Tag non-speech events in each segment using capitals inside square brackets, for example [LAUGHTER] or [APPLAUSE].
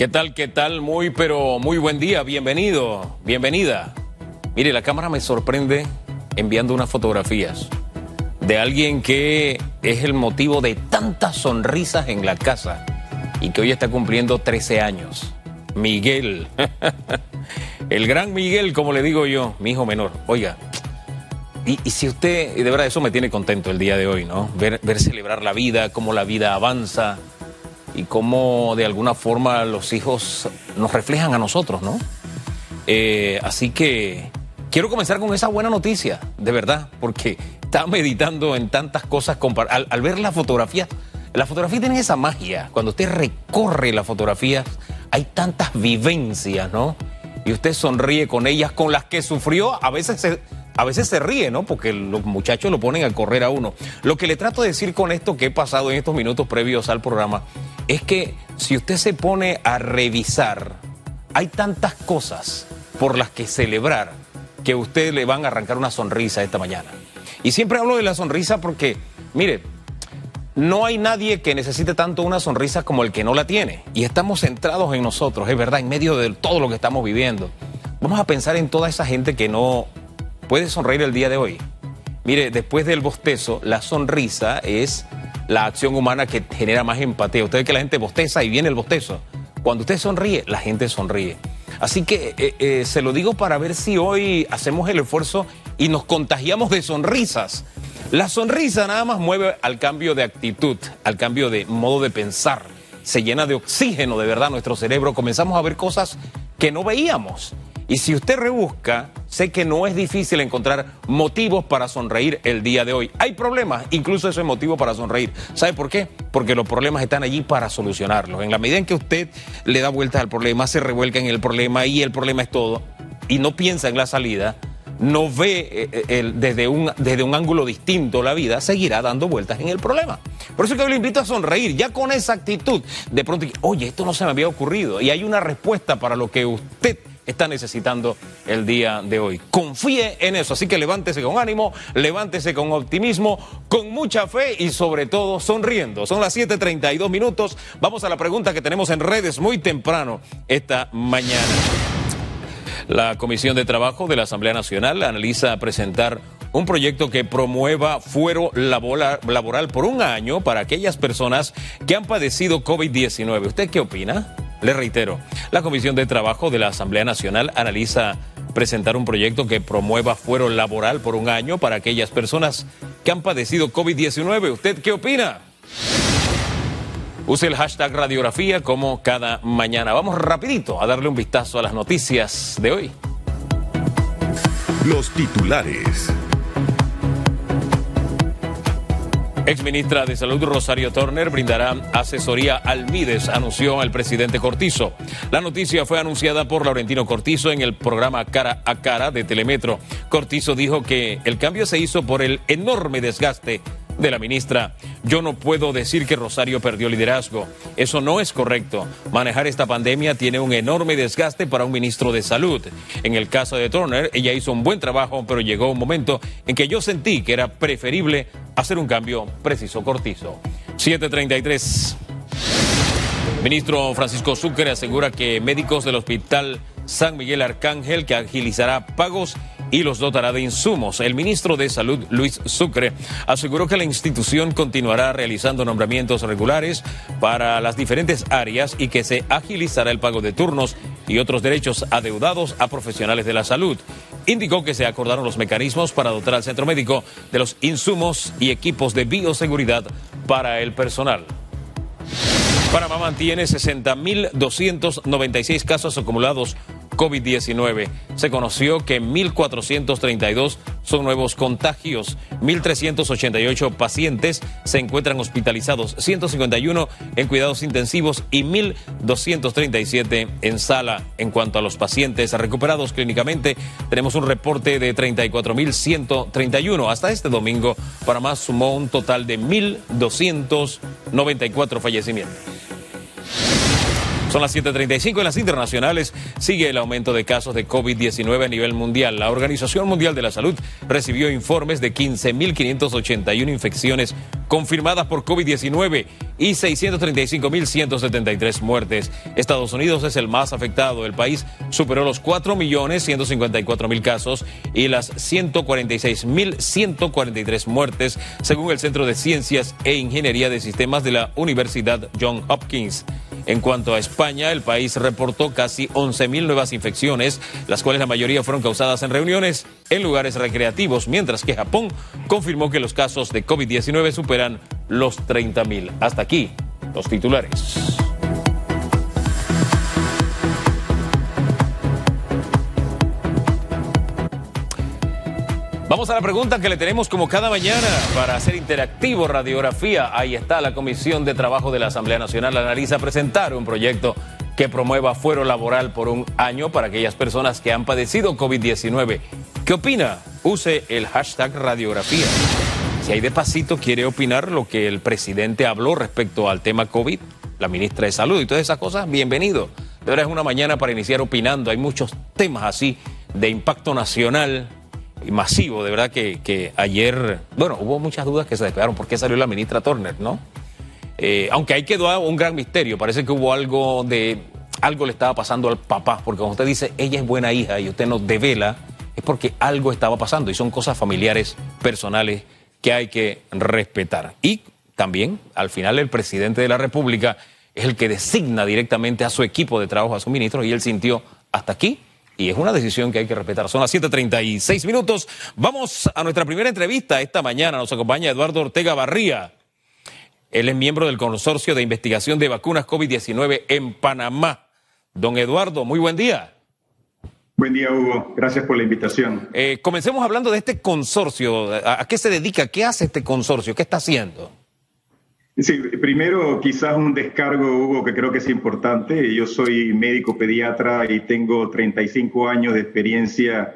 ¿Qué tal? ¿Qué tal? Muy, pero muy buen día. Bienvenido, bienvenida. Mire, la cámara me sorprende enviando unas fotografías de alguien que es el motivo de tantas sonrisas en la casa y que hoy está cumpliendo 13 años. Miguel. [LAUGHS] el gran Miguel, como le digo yo, mi hijo menor. Oiga, y, si usted, de verdad eso me tiene contento el día de hoy, ¿no? Ver, ver celebrar la vida, cómo la vida avanza y cómo de alguna forma los hijos nos reflejan a nosotros, ¿no? Eh, así que quiero comenzar con esa buena noticia, de verdad, porque estaba meditando en tantas cosas. Al, al ver la fotografía, la fotografía tiene esa magia. Cuando usted recorre la fotografía, hay tantas vivencias, ¿no? Y usted sonríe con ellas, con las que sufrió, a veces se a veces se ríe, ¿no? Porque los muchachos lo ponen a correr a uno. Lo que le trato de decir con esto que he pasado en estos minutos previos al programa es que si usted se pone a revisar, hay tantas cosas por las que celebrar que a usted le van a arrancar una sonrisa esta mañana. Y siempre hablo de la sonrisa porque, mire, no hay nadie que necesite tanto una sonrisa como el que no la tiene. Y estamos centrados en nosotros, es verdad, en medio de todo lo que estamos viviendo. Vamos a pensar en toda esa gente que no puede sonreír el día de hoy. Mire, después del bostezo, la sonrisa es la acción humana que genera más empatía. Usted ve que la gente bosteza y viene el bostezo. Cuando usted sonríe, la gente sonríe. Así que eh, eh, se lo digo para ver si hoy hacemos el esfuerzo y nos contagiamos de sonrisas. La sonrisa nada más mueve al cambio de actitud, al cambio de modo de pensar. Se llena de oxígeno de verdad nuestro cerebro. Comenzamos a ver cosas que no veíamos. Y si usted rebusca, sé que no es difícil encontrar motivos para sonreír el día de hoy. Hay problemas, incluso eso es motivo para sonreír. ¿Sabe por qué? Porque los problemas están allí para solucionarlos. En la medida en que usted le da vueltas al problema, se revuelca en el problema y el problema es todo, y no piensa en la salida, no ve eh, eh, desde, un, desde un ángulo distinto la vida, seguirá dando vueltas en el problema. Por eso que hoy le invito a sonreír, ya con esa actitud, de pronto, oye, esto no se me había ocurrido, y hay una respuesta para lo que usted está necesitando el día de hoy. Confíe en eso, así que levántese con ánimo, levántese con optimismo, con mucha fe y sobre todo sonriendo. Son las 7.32 minutos, vamos a la pregunta que tenemos en redes muy temprano esta mañana. La Comisión de Trabajo de la Asamblea Nacional analiza presentar un proyecto que promueva fuero laboral por un año para aquellas personas que han padecido COVID-19. ¿Usted qué opina? Le reitero, la Comisión de Trabajo de la Asamblea Nacional analiza presentar un proyecto que promueva fuero laboral por un año para aquellas personas que han padecido COVID-19. ¿Usted qué opina? Use el hashtag radiografía como cada mañana. Vamos rapidito a darle un vistazo a las noticias de hoy. Los titulares. Exministra de Salud Rosario Turner brindará asesoría al Mides, anunció el presidente Cortizo. La noticia fue anunciada por Laurentino Cortizo en el programa Cara a Cara de Telemetro. Cortizo dijo que el cambio se hizo por el enorme desgaste de la ministra. Yo no puedo decir que Rosario perdió liderazgo. Eso no es correcto. Manejar esta pandemia tiene un enorme desgaste para un ministro de salud. En el caso de Turner, ella hizo un buen trabajo, pero llegó un momento en que yo sentí que era preferible hacer un cambio preciso cortizo. 733. Ministro Francisco Sucre asegura que médicos del Hospital San Miguel Arcángel que agilizará pagos y los dotará de insumos. El ministro de Salud, Luis Sucre, aseguró que la institución continuará realizando nombramientos regulares para las diferentes áreas y que se agilizará el pago de turnos y otros derechos adeudados a profesionales de la salud. Indicó que se acordaron los mecanismos para dotar al centro médico de los insumos y equipos de bioseguridad para el personal. Panamá mantiene 60.296 casos acumulados COVID-19. Se conoció que 1.432 son nuevos contagios, 1.388 pacientes se encuentran hospitalizados, 151 en cuidados intensivos y 1.237 en sala. En cuanto a los pacientes recuperados clínicamente, tenemos un reporte de 34.131. Hasta este domingo, Panamá sumó un total de 1.294 fallecimientos. Son las 7.35 en las internacionales. Sigue el aumento de casos de COVID-19 a nivel mundial. La Organización Mundial de la Salud recibió informes de 15.581 infecciones confirmadas por COVID-19 y 635.173 muertes. Estados Unidos es el más afectado. El país superó los 4.154.000 casos y las 146.143 muertes, según el Centro de Ciencias e Ingeniería de Sistemas de la Universidad John Hopkins. En cuanto a España, el país reportó casi 11.000 nuevas infecciones, las cuales la mayoría fueron causadas en reuniones en lugares recreativos, mientras que Japón confirmó que los casos de COVID-19 superan los 30.000. Hasta aquí los titulares. Vamos a la pregunta que le tenemos como cada mañana para hacer interactivo radiografía. Ahí está la Comisión de Trabajo de la Asamblea Nacional. Analiza presentar un proyecto que promueva fuero laboral por un año para aquellas personas que han padecido COVID-19. ¿Qué opina? Use el hashtag radiografía. Si hay de pasito quiere opinar lo que el presidente habló respecto al tema COVID, la ministra de Salud y todas esas cosas, bienvenido. De verdad es una mañana para iniciar opinando. Hay muchos temas así de impacto nacional masivo, de verdad que, ayer, bueno, hubo muchas dudas que se despegaron por qué salió la ministra Turner, ¿no? Eh, aunque ahí quedó un gran misterio, parece que hubo algo de, algo le estaba pasando al papá, porque como usted dice, ella es buena hija y usted nos devela, es porque algo estaba pasando y son cosas familiares, personales que hay que respetar. Y también, al final, el presidente de la República es el que designa directamente a su equipo de trabajo, a su ministro, y él sintió hasta aquí y es una decisión que hay que respetar. Son las 7:36 minutos. Vamos a nuestra primera entrevista esta mañana. Nos acompaña Eduardo Ortega Barría. Él es miembro del Consorcio de Investigación de Vacunas COVID-19 en Panamá. Don Eduardo, muy buen día. Buen día, Hugo. Gracias por la invitación. Eh, comencemos hablando de este consorcio. ¿A qué se dedica? ¿Qué hace este consorcio? ¿Qué está haciendo? Sí, primero quizás un descargo, Hugo, que creo que es importante. Yo soy médico pediatra y tengo 35 años de experiencia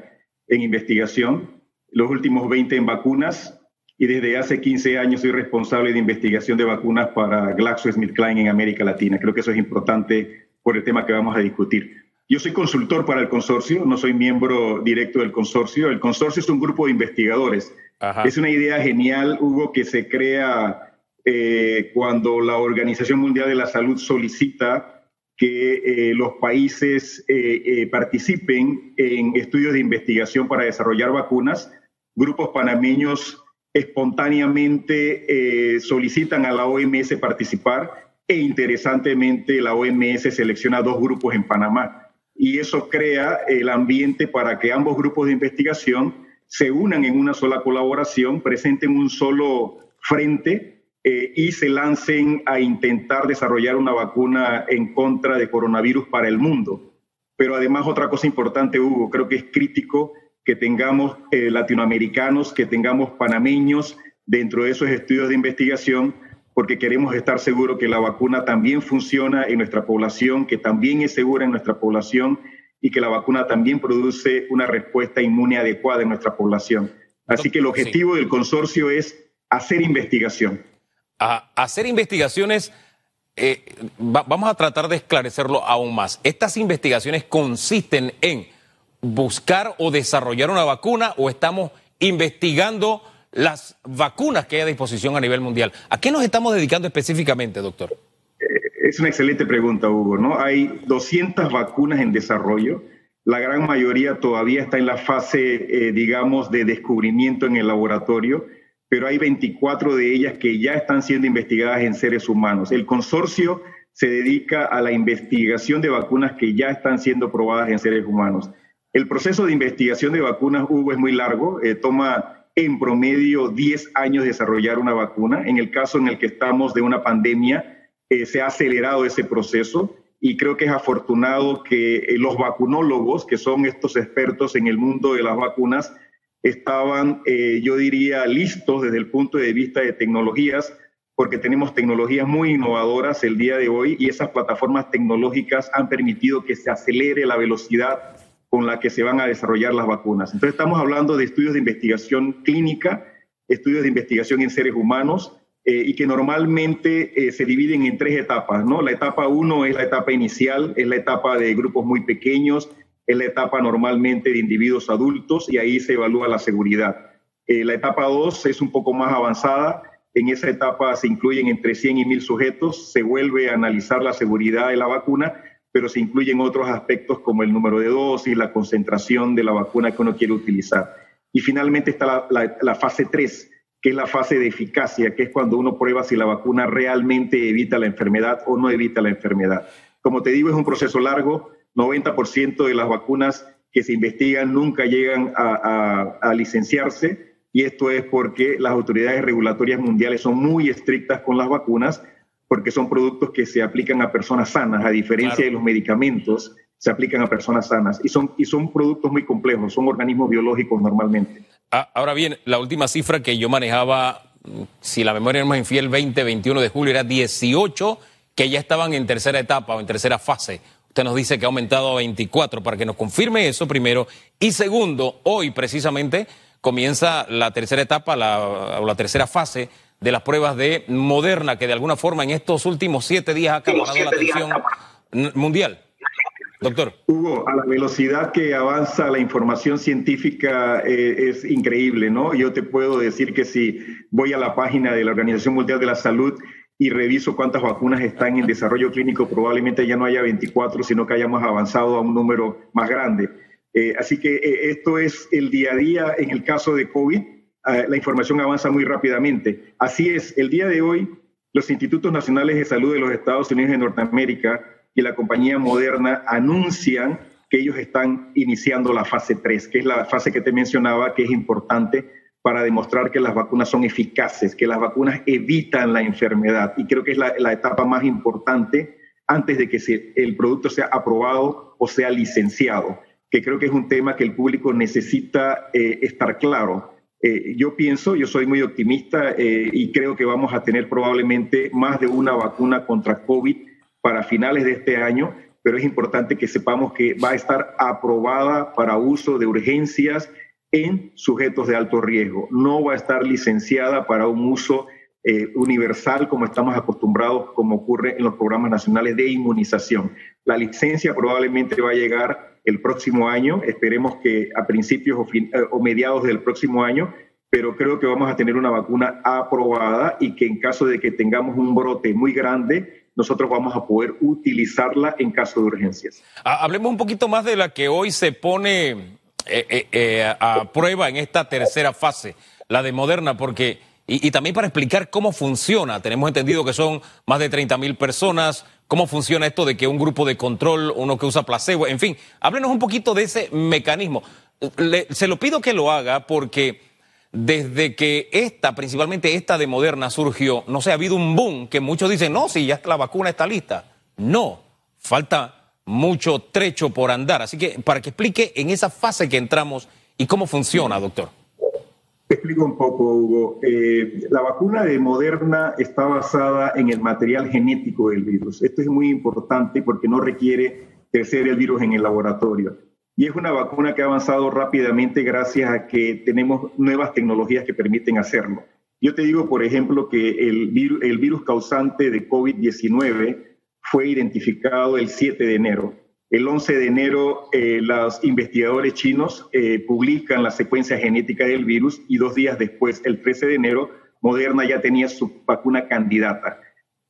en investigación, los últimos 20 en vacunas y desde hace 15 años soy responsable de investigación de vacunas para GlaxoSmithKline en América Latina. Creo que eso es importante por el tema que vamos a discutir. Yo soy consultor para el consorcio, no soy miembro directo del consorcio. El consorcio es un grupo de investigadores. Es una idea genial, Hugo, que se crea eh, cuando la Organización Mundial de la Salud solicita que eh, los países eh, participen en estudios de investigación para desarrollar vacunas, grupos panameños espontáneamente solicitan a la OMS participar e interesantemente la OMS selecciona dos grupos en Panamá. Y eso crea el ambiente para que ambos grupos de investigación se unan en una sola colaboración, presenten un solo frente eh, y se lancen a intentar desarrollar una vacuna en contra de coronavirus para el mundo. Pero además otra cosa importante, Hugo, creo que es crítico que tengamos eh, latinoamericanos, que tengamos panameños dentro de esos estudios de investigación, porque queremos estar seguros que la vacuna también funciona en nuestra población, que también es segura en nuestra población y que la vacuna también produce una respuesta inmune adecuada en nuestra población. Así que el objetivo del consorcio es hacer investigación a hacer investigaciones, eh, vamos a tratar de esclarecerlo aún más. Estas investigaciones consisten en buscar o desarrollar una vacuna o estamos investigando las vacunas que hay a disposición a nivel mundial. ¿A qué nos estamos dedicando específicamente, doctor? Eh, es una excelente pregunta, Hugo. ¿no? Hay 200 vacunas en desarrollo. La gran mayoría todavía está en la fase, eh, digamos, de descubrimiento en el laboratorio pero hay 24 de ellas que ya están siendo investigadas en seres humanos. El consorcio se dedica a la investigación de vacunas que ya están siendo probadas en seres humanos. El proceso de investigación de vacunas, Hugo, es muy largo, eh, toma en promedio 10 años desarrollar una vacuna. En el caso en el que estamos de una pandemia, eh, se ha acelerado ese proceso y creo que es afortunado que eh, los vacunólogos, que son estos expertos en el mundo de las vacunas, estaban, eh, yo diría, listos desde el punto de vista de tecnologías, porque tenemos tecnologías muy innovadoras el día de hoy y esas plataformas tecnológicas han permitido que se acelere la velocidad con la que se van a desarrollar las vacunas. Entonces estamos hablando de estudios de investigación clínica, estudios de investigación en seres humanos, eh, y que normalmente eh, se dividen en tres etapas, ¿no? La etapa uno es la etapa inicial, es la etapa de grupos muy pequeños, es la etapa normalmente de individuos adultos y ahí se evalúa la seguridad. Eh, la etapa dos es un poco más avanzada, en esa etapa se incluyen entre 100 y 1000 sujetos, se vuelve a analizar la seguridad de la vacuna, pero se incluyen otros aspectos como el número de dosis, la concentración de la vacuna que uno quiere utilizar. Y finalmente está la, la, la fase 3, que es la fase de eficacia, que es cuando uno prueba si la vacuna realmente evita la enfermedad o no evita la enfermedad. Como te digo, es un proceso largo. 90% de las vacunas que se investigan nunca llegan a, a, a, licenciarse y esto es porque las autoridades regulatorias mundiales son muy estrictas con las vacunas porque son productos que se aplican a personas sanas, a diferencia claro. de los medicamentos, se aplican a personas sanas y son, y son productos muy complejos, son organismos biológicos normalmente. Ah, ahora bien, la última cifra que yo manejaba, si la memoria no me infiel, 20, 21 de julio, era 18 que ya estaban en tercera etapa o en tercera fase. Usted nos dice que ha aumentado a 24, para que nos confirme eso primero. Y segundo, hoy precisamente comienza la tercera etapa la, o la tercera fase de las pruebas de Moderna, que de alguna forma en estos últimos siete días ha acaparado la atención mundial. Doctor. Hugo, a la velocidad que avanza la información científica eh, es increíble, ¿no? Yo te puedo decir que si voy a la página de la Organización Mundial de la Salud y reviso cuántas vacunas están en desarrollo clínico, probablemente ya no haya 24, sino que hayamos avanzado a un número más grande. Eh, así que eh, esto es el día a día en el caso de COVID. Eh, la información avanza muy rápidamente. Así es, el día de hoy, los Institutos Nacionales de Salud de los Estados Unidos de Norteamérica y la compañía Moderna anuncian que ellos están iniciando la fase 3, que es la fase que te mencionaba, que es importante para demostrar que las vacunas son eficaces, que las vacunas evitan la enfermedad. Y creo que es la, la etapa más importante antes de que se, el producto sea aprobado o sea licenciado, que creo que es un tema que el público necesita eh, estar claro. Eh, yo pienso, yo soy muy optimista eh, y creo que vamos a tener probablemente más de una vacuna contra COVID para finales de este año, pero es importante que sepamos que va a estar aprobada para uso de urgencias en sujetos de alto riesgo. No va a estar licenciada para un uso eh, universal como estamos acostumbrados, como ocurre en los programas nacionales de inmunización. La licencia probablemente va a llegar el próximo año, esperemos que a principios eh, o mediados del próximo año, pero creo que vamos a tener una vacuna aprobada y que en caso de que tengamos un brote muy grande, nosotros vamos a poder utilizarla en caso de urgencias. Hablemos un poquito más de la que hoy se pone eh, eh, a prueba en esta tercera fase, la de Moderna, porque, y, también para explicar cómo funciona, tenemos entendido que son más de 30 mil personas, cómo funciona esto de que un grupo de control, uno que usa placebo, en fin, háblenos un poquito de ese mecanismo. Se lo pido que lo haga porque desde que esta, principalmente esta de Moderna surgió, no sé, ha habido un boom que muchos dicen, no, si ya la vacuna está lista. No, falta mucho trecho por andar. Así que para que explique en esa fase que entramos y cómo funciona, doctor. Te explico un poco, Hugo. Eh, la vacuna de Moderna está basada en el material genético del virus. Esto es muy importante porque no requiere crecer el virus en el laboratorio y es una vacuna que ha avanzado rápidamente gracias a que tenemos nuevas tecnologías que permiten hacerlo. Yo te digo, por ejemplo, que el virus, el virus causante de COVID-19 fue identificado el 7 de enero. El 11 de enero eh, los investigadores chinos eh, publican la secuencia genética del virus y dos días después, el 13 de enero, Moderna ya tenía su vacuna candidata.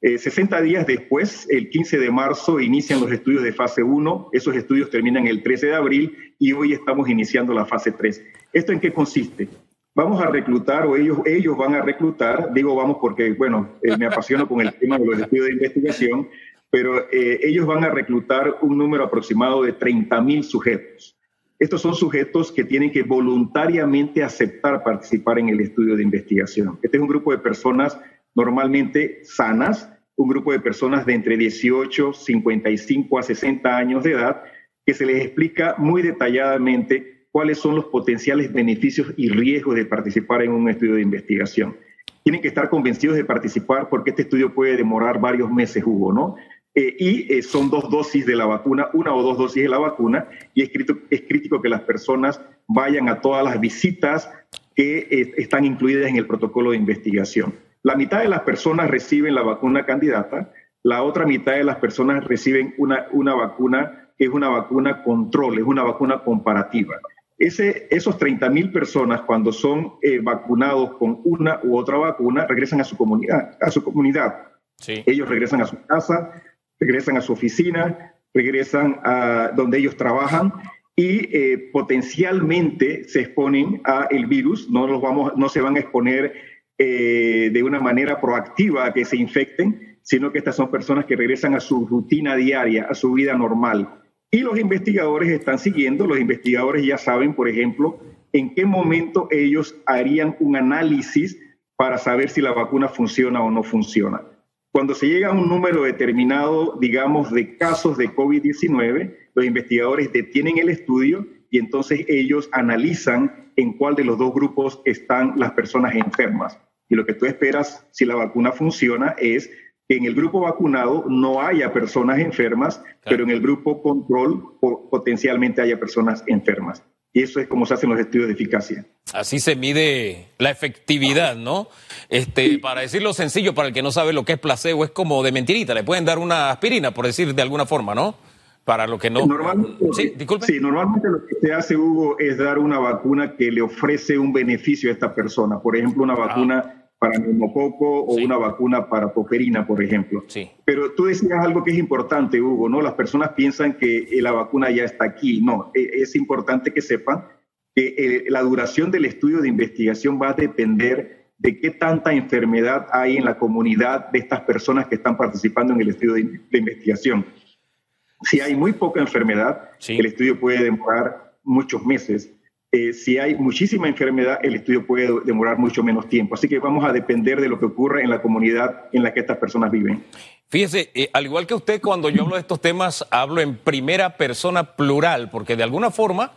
Eh, 60 días después, el 15 de marzo, inician los estudios de fase 1. Esos estudios terminan el 13 de abril y hoy estamos iniciando la fase 3. ¿Esto en qué consiste? Vamos a reclutar, o ellos, ellos van a reclutar, digo vamos porque, bueno, eh, me apasiono con el tema de los estudios de investigación, pero eh, ellos van a reclutar un número aproximado de 30 mil sujetos. Estos son sujetos que tienen que voluntariamente aceptar participar en el estudio de investigación. Este es un grupo de personas normalmente sanas, un grupo de personas de entre 18, 55 a 60 años de edad, que se les explica muy detalladamente cuáles son los potenciales beneficios y riesgos de participar en un estudio de investigación. Tienen que estar convencidos de participar porque este estudio puede demorar varios meses, Hugo, ¿no? Eh, y eh, son dos dosis de la vacuna, una o dos dosis de la vacuna, y es crítico, es crítico que las personas vayan a todas las visitas que eh, están incluidas en el protocolo de investigación. La mitad de las personas reciben la vacuna candidata, la otra mitad de las personas reciben una, una vacuna que es una vacuna control, es una vacuna comparativa. Ese, esos 30 mil personas, cuando son eh, vacunados con una u otra vacuna, regresan a su comunidad. A su comunidad. Ellos regresan a su casa, regresan a su oficina, regresan a donde ellos trabajan y eh, potencialmente se exponen a el virus. No, los vamos, no se van a exponer eh, de una manera proactiva a que se infecten, sino que estas son personas que regresan a su rutina diaria, a su vida normal. Y los investigadores están siguiendo, los investigadores ya saben, por ejemplo, en qué momento ellos harían un análisis para saber si la vacuna funciona o no funciona. Cuando se llega a un número determinado, digamos, de casos de COVID-19, los investigadores detienen el estudio y entonces ellos analizan en cuál de los dos grupos están las personas enfermas. Y lo que tú esperas, si la vacuna funciona, es que en el grupo vacunado no haya personas enfermas, pero en el grupo control potencialmente haya personas enfermas. Y eso es como se hacen los estudios de eficacia. Así se mide la efectividad, ¿no? Este, para decirlo sencillo, para el que no sabe lo que es placebo, es como de mentirita. Le pueden dar una aspirina, por decir de alguna forma, ¿no? Para lo que no. Normalmente, sí, disculpe. Sí, normalmente lo que se hace, Hugo, es dar una vacuna que le ofrece un beneficio a esta persona. Por ejemplo, una vacuna para neumococo o una vacuna para toferina, por ejemplo. Sí. Pero tú decías algo que es importante, Hugo, ¿no? Las personas piensan que la vacuna ya está aquí. No, e, es importante que sepan que eh, la duración del estudio de investigación va a depender de qué tanta enfermedad hay en la comunidad de estas personas que están participando en el estudio de, investigación. Si hay muy poca enfermedad, el estudio puede demorar muchos meses. Eh, si hay muchísima enfermedad, el estudio puede demorar mucho menos tiempo. Así que vamos a depender de lo que ocurra en la comunidad en la que estas personas viven. Fíjese, eh, al igual que usted, cuando yo hablo de estos temas, hablo en primera persona plural, porque de alguna forma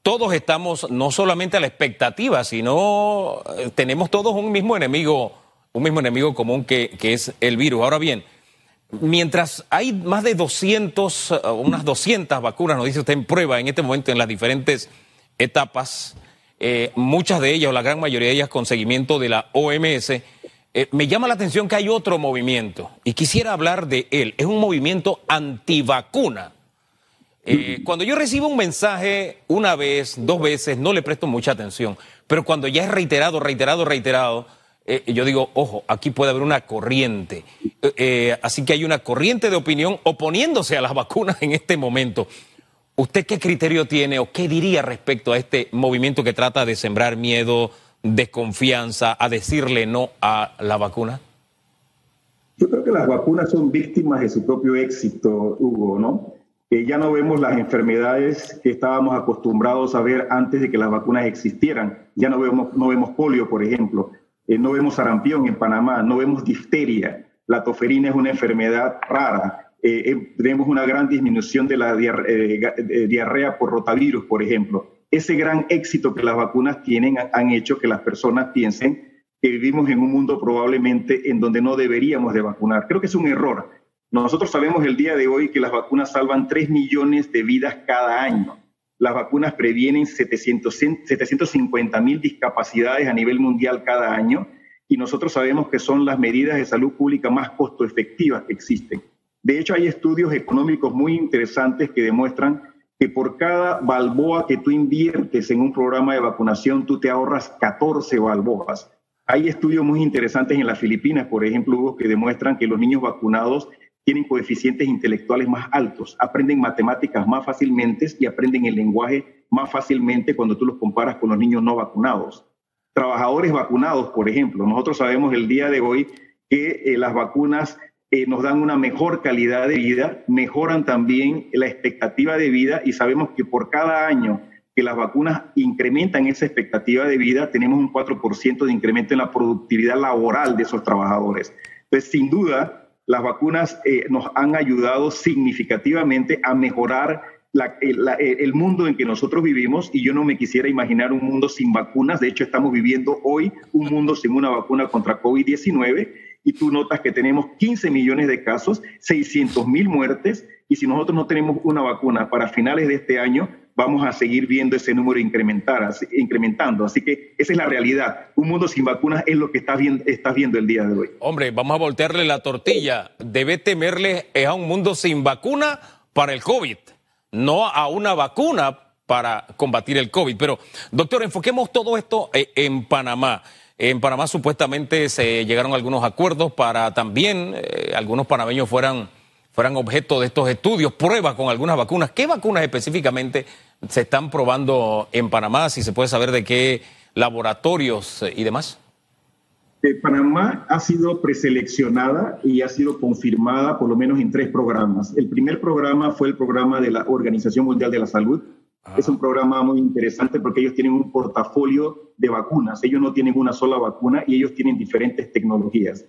todos estamos no solamente a la expectativa, sino eh, tenemos todos un mismo enemigo, un mismo enemigo común que, que es el virus. Ahora bien, mientras hay más de 200, unas 200 vacunas, nos dice usted, en prueba en este momento en las diferentes etapas, eh, muchas de ellas, o la gran mayoría de ellas, con seguimiento de la OMS. Eh, me llama la atención que hay otro movimiento y quisiera hablar de él. Es un movimiento antivacuna. Eh, cuando yo recibo un mensaje una vez, dos veces, no le presto mucha atención, pero cuando ya es reiterado, reiterado, reiterado, yo digo, ojo, aquí puede haber una corriente. así que hay una corriente de opinión oponiéndose a las vacunas en este momento. ¿Usted qué criterio tiene o qué diría respecto a este movimiento que trata de sembrar miedo, desconfianza, a decirle no a la vacuna? Yo creo que las vacunas son víctimas de su propio éxito, Hugo, ¿no? Que ya no vemos las enfermedades que estábamos acostumbrados a ver antes de que las vacunas existieran. Ya no vemos, no vemos polio, por ejemplo, eh, no vemos sarampión en Panamá, no vemos difteria. La toferina es una enfermedad rara eh, eh, tenemos una gran disminución de la eh, diarrea, por rotavirus, por ejemplo. Ese gran éxito que las vacunas tienen han hecho que las personas piensen que vivimos en un mundo probablemente en donde no deberíamos de vacunar. Creo que es un error. Nosotros sabemos el día de hoy que las vacunas salvan 3 millones de vidas cada año. Las vacunas previenen 700, 750 mil discapacidades a nivel mundial cada año y nosotros sabemos que son las medidas de salud pública más costo efectivas que existen. De hecho, hay estudios económicos muy interesantes que demuestran que por cada balboa que tú inviertes en un programa de vacunación, tú te ahorras 14 balboas. Hay estudios muy interesantes en las Filipinas, por ejemplo, que demuestran que los niños vacunados tienen coeficientes intelectuales más altos, aprenden matemáticas más fácilmente y aprenden el lenguaje más fácilmente cuando tú los comparas con los niños no vacunados. Trabajadores vacunados, por ejemplo, nosotros sabemos el día de hoy que eh, las vacunas eh, nos dan una mejor calidad de vida, mejoran también la expectativa de vida y sabemos que por cada año que las vacunas incrementan esa expectativa de vida, tenemos un 4% de incremento en la productividad laboral de esos trabajadores. Entonces, sin duda, las vacunas eh, nos han ayudado significativamente a mejorar el mundo en que nosotros vivimos y yo no me quisiera imaginar un mundo sin vacunas. De hecho, estamos viviendo hoy un mundo sin una vacuna contra COVID-19 y tú notas que tenemos 15 millones de casos, 600 mil muertes, y si nosotros no tenemos una vacuna para finales de este año, vamos a seguir viendo ese número incrementar, incrementando. Así que esa es la realidad. Un mundo sin vacunas es lo que estás viendo, estás viendo el día de hoy. Hombre, vamos a voltearle la tortilla. Debe temerle a un mundo sin vacuna para el COVID, no a una vacuna para combatir el COVID. Pero, doctor, enfoquemos todo esto eh, en Panamá. En Panamá supuestamente se llegaron algunos acuerdos para también eh, algunos panameños fueran, fueran objeto de estos estudios, pruebas con algunas vacunas. ¿Qué vacunas específicamente se están probando en Panamá? Si se puede saber de qué laboratorios y demás. Eh, Panamá ha sido preseleccionada y ha sido confirmada por lo menos en tres programas. El primer programa fue el programa de la Organización Mundial de la Salud, es un programa muy interesante porque ellos tienen un portafolio de vacunas. Ellos no tienen una sola vacuna y ellos tienen diferentes tecnologías.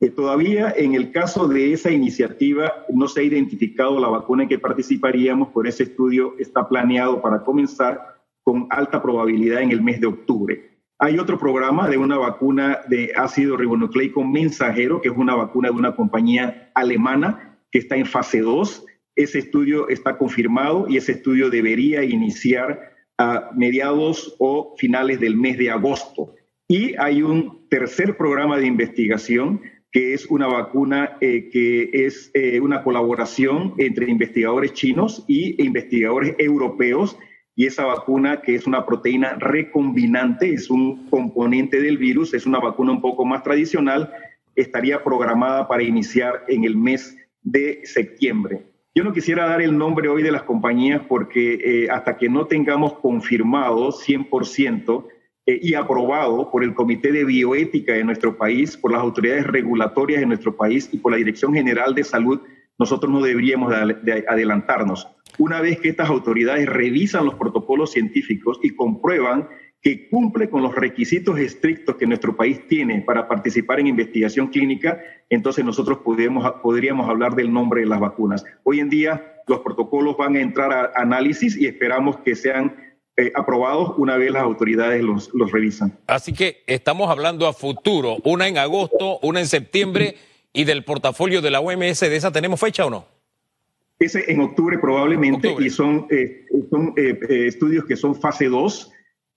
Eh, todavía en el caso de esa iniciativa no se ha identificado la vacuna en que participaríamos, por ese estudio está planeado para comenzar con alta probabilidad en el mes de octubre. Hay otro programa de una vacuna de ácido ribonucleico mensajero, que es una vacuna de una compañía alemana que está en fase 2 ese estudio está confirmado y ese estudio debería iniciar a mediados o finales del mes de agosto. Y hay un tercer programa de investigación que es una vacuna eh, que es eh, una colaboración entre investigadores chinos y investigadores europeos. Y esa vacuna, que es una proteína recombinante, es un componente del virus, es una vacuna un poco más tradicional, estaría programada para iniciar en el mes de septiembre. Yo no quisiera dar el nombre hoy de las compañías porque eh, hasta que no tengamos confirmado 100% eh, y aprobado por el Comité de Bioética de nuestro país, por las autoridades regulatorias de nuestro país y por la Dirección General de Salud, nosotros no deberíamos de adelantarnos. Una vez que estas autoridades revisan los protocolos científicos y comprueban que cumple con los requisitos estrictos que nuestro país tiene para participar en investigación clínica, entonces nosotros podríamos, podríamos hablar del nombre de las vacunas. Hoy en día los protocolos van a entrar a análisis y esperamos que sean eh, aprobados una vez las autoridades los, los revisan. Así que estamos hablando a futuro, una en agosto, una en septiembre, y del portafolio de la OMS, ¿de esa tenemos fecha o no? Ese en octubre probablemente, y son, eh, son eh, estudios que son fase 2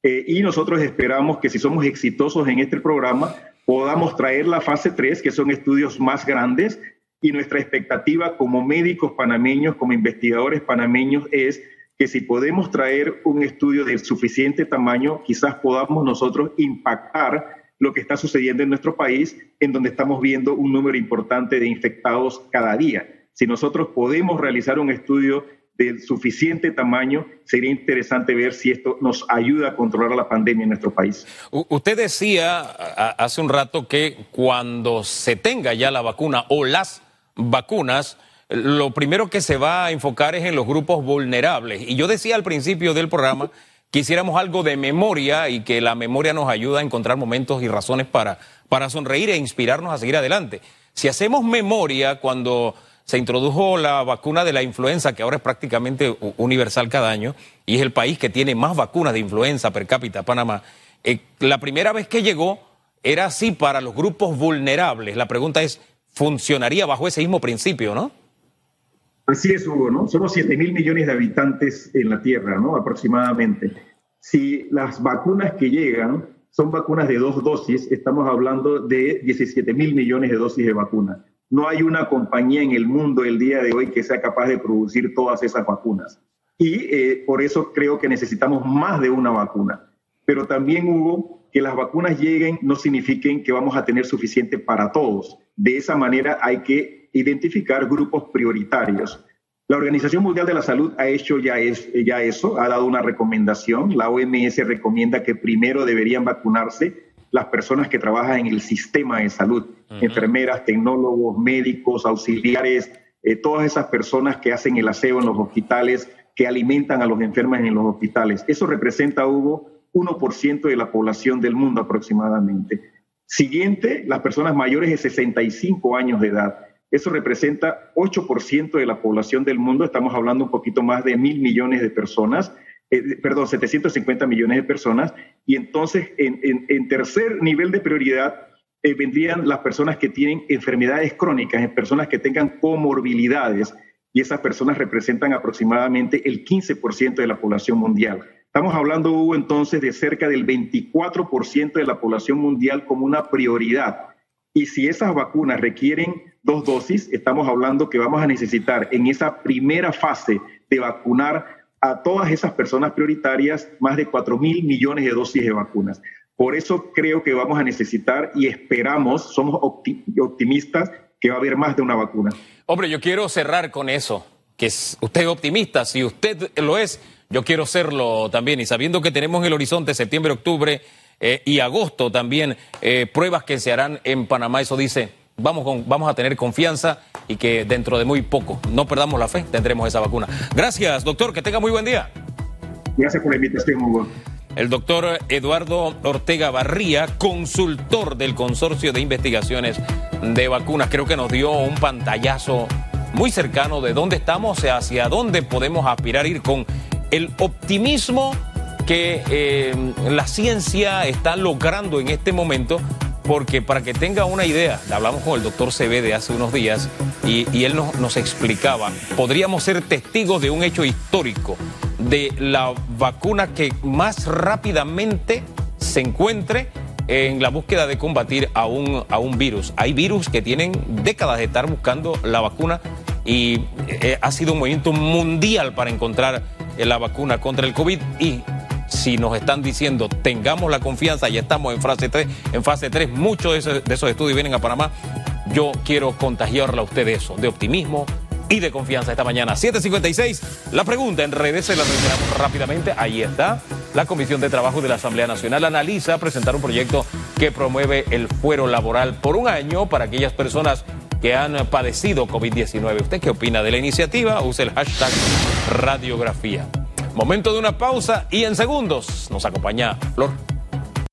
eh, y nosotros esperamos que si somos exitosos en este programa, podamos traer la fase 3, que son estudios más grandes, y nuestra expectativa como médicos panameños, como investigadores panameños, es que si podemos traer un estudio de suficiente tamaño, quizás podamos nosotros impactar lo que está sucediendo en nuestro país, en donde estamos viendo un número importante de infectados cada día. Si nosotros podemos realizar un estudio de suficiente tamaño, sería interesante ver si esto nos ayuda a controlar la pandemia en nuestro país. usted decía hace un rato que cuando se tenga ya la vacuna o las vacunas, lo primero que se va a enfocar es en los grupos vulnerables. Y yo decía al principio del programa que hiciéramos algo de memoria y que la memoria nos ayuda a encontrar momentos y razones para, para sonreír e inspirarnos a seguir adelante. Si hacemos memoria cuando se introdujo la vacuna de la influenza, que ahora es prácticamente universal cada año, y es el país que tiene más vacunas de influenza per cápita, Panamá. Eh, la primera vez que llegó era así para los grupos vulnerables. La pregunta es, ¿funcionaría bajo ese mismo principio, no? Así es, Hugo, ¿no? Somos 7 mil millones de habitantes en la Tierra, ¿no? Aproximadamente. Si las vacunas que llegan son vacunas de dos dosis, estamos hablando de 17 mil millones de dosis de vacunas. No hay una compañía en el mundo el día de hoy que sea capaz de producir todas esas vacunas. Y eh, por eso creo que necesitamos más de una vacuna. Pero también hubo que las vacunas lleguen no signifiquen que vamos a tener suficiente para todos. De esa manera hay que identificar grupos prioritarios. La Organización Mundial de la Salud ha hecho ya, ya eso, ha dado una recomendación. La OMS recomienda que primero deberían vacunarse las personas que trabajan en el sistema de salud, enfermeras, tecnólogos, médicos, auxiliares, eh, todas esas personas que hacen el aseo en los hospitales, que alimentan a los enfermos en los hospitales. Eso representa, Hugo, 1% de la población del mundo aproximadamente. Siguiente, las personas mayores de 65 años de edad. Eso representa 8% de la población del mundo. Estamos hablando un poquito más de mil millones de personas. Eh, perdón, 750 millones de personas, y entonces en, tercer nivel de prioridad eh, vendrían las personas que tienen enfermedades crónicas, personas que tengan comorbilidades, y esas personas representan aproximadamente el 15% de la población mundial. Estamos hablando, Hugo, entonces de cerca del 24% de la población mundial como una prioridad. Y si esas vacunas requieren dos dosis, estamos hablando que vamos a necesitar en esa primera fase de vacunar a todas esas personas prioritarias más de 4 mil millones de dosis de vacunas. Por eso creo que vamos a necesitar y esperamos, somos optimistas, que va a haber más de una vacuna. Hombre, yo quiero cerrar con eso, que usted es optimista, si usted lo es, yo quiero serlo también, y sabiendo que tenemos en el horizonte septiembre, octubre eh, y agosto también eh, pruebas que se harán en Panamá, eso dice, vamos, con, vamos a tener confianza y que dentro de muy poco, no perdamos la fe, tendremos esa vacuna. Gracias, doctor, que tenga muy buen día. Gracias por la invitación, Hugo el doctor Eduardo Ortega Barría, consultor del Consorcio de Investigaciones de Vacunas. Creo que nos dio un pantallazo muy cercano de dónde estamos hacia dónde podemos aspirar ir con el optimismo que eh, la ciencia está logrando en este momento porque para que tenga una idea, hablamos con el doctor CB de hace unos días y, él nos, nos, explicaba, podríamos ser testigos de un hecho histórico, de la vacuna que más rápidamente se encuentre en la búsqueda de combatir a un, a un virus. Hay virus que tienen décadas de estar buscando la vacuna y eh, ha sido un movimiento mundial para encontrar la vacuna contra el COVID y si nos están diciendo tengamos la confianza, ya estamos en fase 3, en fase 3, muchos de esos, de esos estudios vienen a Panamá, yo quiero contagiarle a usted de eso, de optimismo, y de confianza esta mañana. 7.56, la pregunta en redes se la reiteramos rápidamente. Ahí está. La Comisión de Trabajo de la Asamblea Nacional analiza presentar un proyecto que promueve el fuero laboral por un año para aquellas personas que han padecido COVID-19. ¿Usted qué opina de la iniciativa? Use el hashtag radiografía. Momento de una pausa y en segundos nos acompaña Flor.